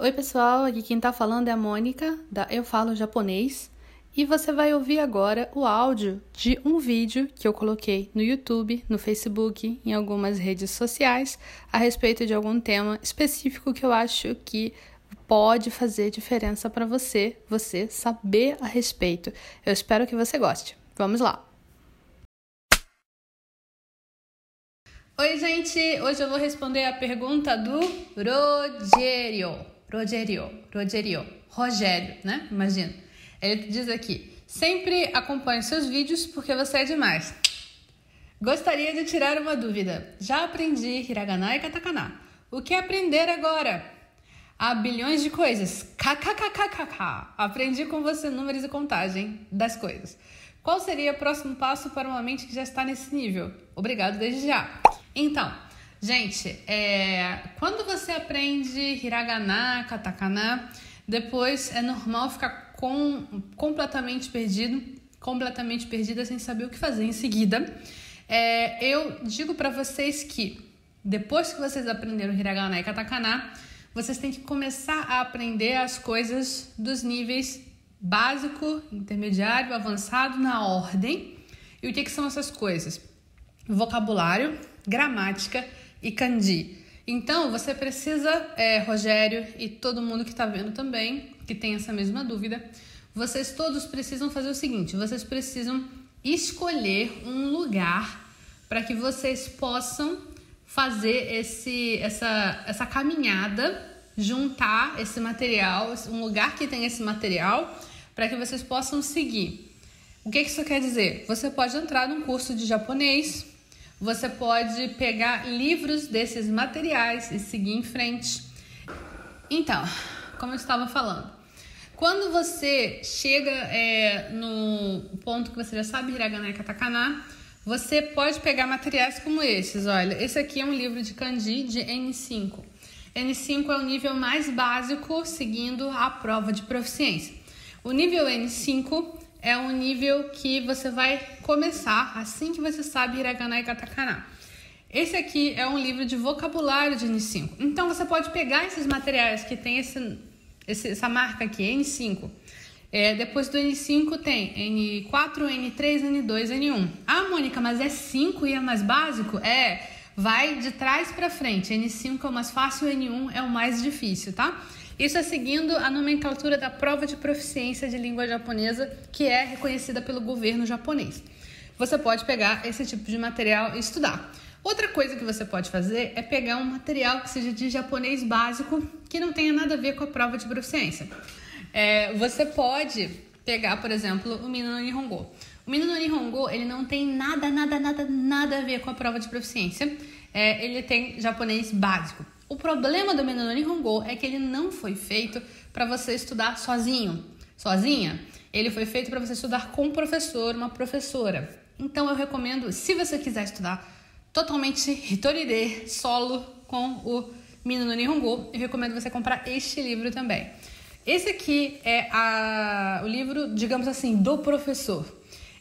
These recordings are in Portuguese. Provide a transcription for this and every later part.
Oi, pessoal, aqui quem tá falando é a Mônica, da Eu Falo Japonês, e você vai ouvir agora o áudio de um vídeo que eu coloquei no YouTube, no Facebook, em algumas redes sociais, a respeito de algum tema específico que eu acho que pode fazer diferença para você, você saber a respeito. Eu espero que você goste. Vamos lá! Oi, gente! Hoje eu vou responder a pergunta do Rogério. Rogério, Rogério, Rogério, né? Imagina. Ele diz aqui: sempre acompanho seus vídeos porque você é demais. Gostaria de tirar uma dúvida. Já aprendi hiragana e katakana. O que aprender agora? Há bilhões de coisas. KKKKK. Aprendi com você números e contagem das coisas. Qual seria o próximo passo para uma mente que já está nesse nível? Obrigado desde já. Então, gente, é, quando você aprende hiragana, katakana, depois é normal ficar com, completamente perdido, completamente perdida sem saber o que fazer em seguida. É, eu digo para vocês que depois que vocês aprenderam hiragana e katakana, vocês têm que começar a aprender as coisas dos níveis básico, intermediário, avançado na ordem. E o que, que são essas coisas? Vocabulário, gramática e kanji. Então, você precisa, é, Rogério e todo mundo que está vendo também, que tem essa mesma dúvida, vocês todos precisam fazer o seguinte: vocês precisam escolher um lugar para que vocês possam fazer esse, essa, essa caminhada, juntar esse material, um lugar que tem esse material, para que vocês possam seguir. O que isso quer dizer? Você pode entrar num curso de japonês, você pode pegar livros desses materiais e seguir em frente. Então, como eu estava falando, quando você chega é, no ponto que você já sabe hiragana e katakana, você pode pegar materiais como esses. Olha, esse aqui é um livro de kanji de N5. N5 é o nível mais básico, seguindo a prova de proficiência. O nível N5 é um nível que você vai começar assim que você sabe hiragana e katakana. Esse aqui é um livro de vocabulário de N5. Então você pode pegar esses materiais que tem esse, esse, essa marca aqui, N5. É, depois do N5 tem N4, N3, N2, N1. Ah, Mônica, mas é 5 e é mais básico? É, vai de trás para frente. N5 é o mais fácil, N1 é o mais difícil, tá? Isso é seguindo a nomenclatura da prova de proficiência de língua japonesa, que é reconhecida pelo governo japonês. Você pode pegar esse tipo de material e estudar. Outra coisa que você pode fazer é pegar um material que seja de japonês básico, que não tenha nada a ver com a prova de proficiência. É, você pode pegar, por exemplo, o Mino no Nihongo. O Mino no Nihongo, ele não tem nada, nada, nada, nada a ver com a prova de proficiência. É, ele tem japonês básico. O problema do Menino Nihongo é que ele não foi feito para você estudar sozinho, sozinha. Ele foi feito para você estudar com um professor, uma professora. Então eu recomendo, se você quiser estudar totalmente Hitoride, solo, com o Menino Nihongo, eu recomendo você comprar este livro também. Esse aqui é a, o livro, digamos assim, do professor.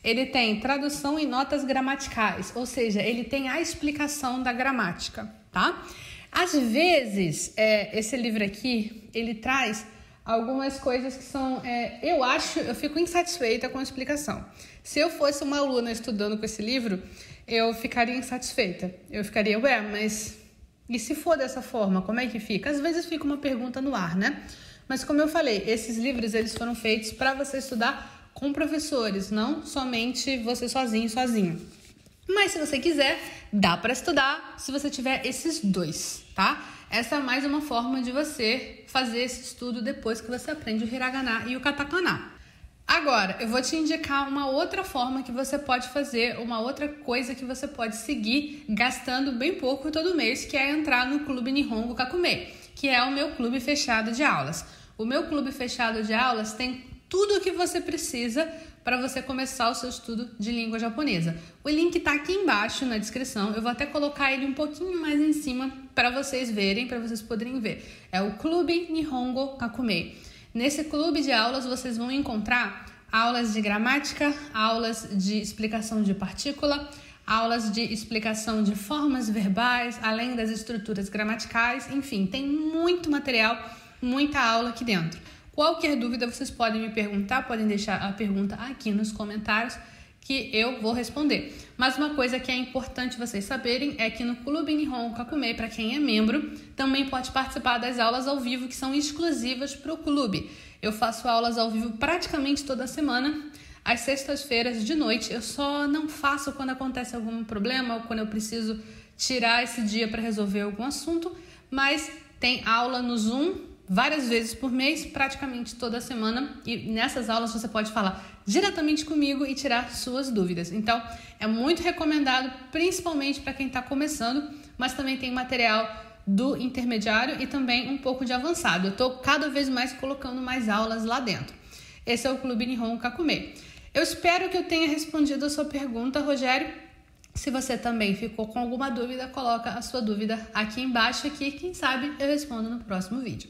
Ele tem tradução e notas gramaticais, ou seja, ele tem a explicação da gramática, tá? Às vezes, é, esse livro aqui, ele traz algumas coisas que são, é, eu acho, eu fico insatisfeita com a explicação. Se eu fosse uma aluna estudando com esse livro, eu ficaria insatisfeita. Eu ficaria, ué, mas e se for dessa forma, como é que fica? Às vezes fica uma pergunta no ar, né? Mas como eu falei, esses livros eles foram feitos para você estudar com professores, não somente você sozinho, sozinho. Mas se você quiser, dá para estudar se você tiver esses dois, tá? Essa é mais uma forma de você fazer esse estudo depois que você aprende o hiragana e o katakana. Agora, eu vou te indicar uma outra forma que você pode fazer, uma outra coisa que você pode seguir gastando bem pouco todo mês, que é entrar no Clube Nihongo Kakume, que é o meu clube fechado de aulas. O meu clube fechado de aulas tem tudo o que você precisa para você começar o seu estudo de língua japonesa. O link está aqui embaixo na descrição. Eu vou até colocar ele um pouquinho mais em cima para vocês verem, para vocês poderem ver. É o Clube Nihongo Kakumei. Nesse clube de aulas vocês vão encontrar aulas de gramática, aulas de explicação de partícula, aulas de explicação de formas verbais, além das estruturas gramaticais, enfim, tem muito material muita aula aqui dentro. Qualquer dúvida vocês podem me perguntar, podem deixar a pergunta aqui nos comentários que eu vou responder. Mas uma coisa que é importante vocês saberem é que no Clube Nihon Kakume, para quem é membro, também pode participar das aulas ao vivo que são exclusivas para o clube. Eu faço aulas ao vivo praticamente toda semana, às sextas-feiras de noite. Eu só não faço quando acontece algum problema ou quando eu preciso tirar esse dia para resolver algum assunto, mas tem aula no Zoom várias vezes por mês, praticamente toda semana, e nessas aulas você pode falar diretamente comigo e tirar suas dúvidas. Então, é muito recomendado, principalmente para quem está começando, mas também tem material do intermediário e também um pouco de avançado. Eu estou cada vez mais colocando mais aulas lá dentro. Esse é o Clube Nihon Kakume. Eu espero que eu tenha respondido a sua pergunta, Rogério. Se você também ficou com alguma dúvida, coloca a sua dúvida aqui embaixo que quem sabe eu respondo no próximo vídeo.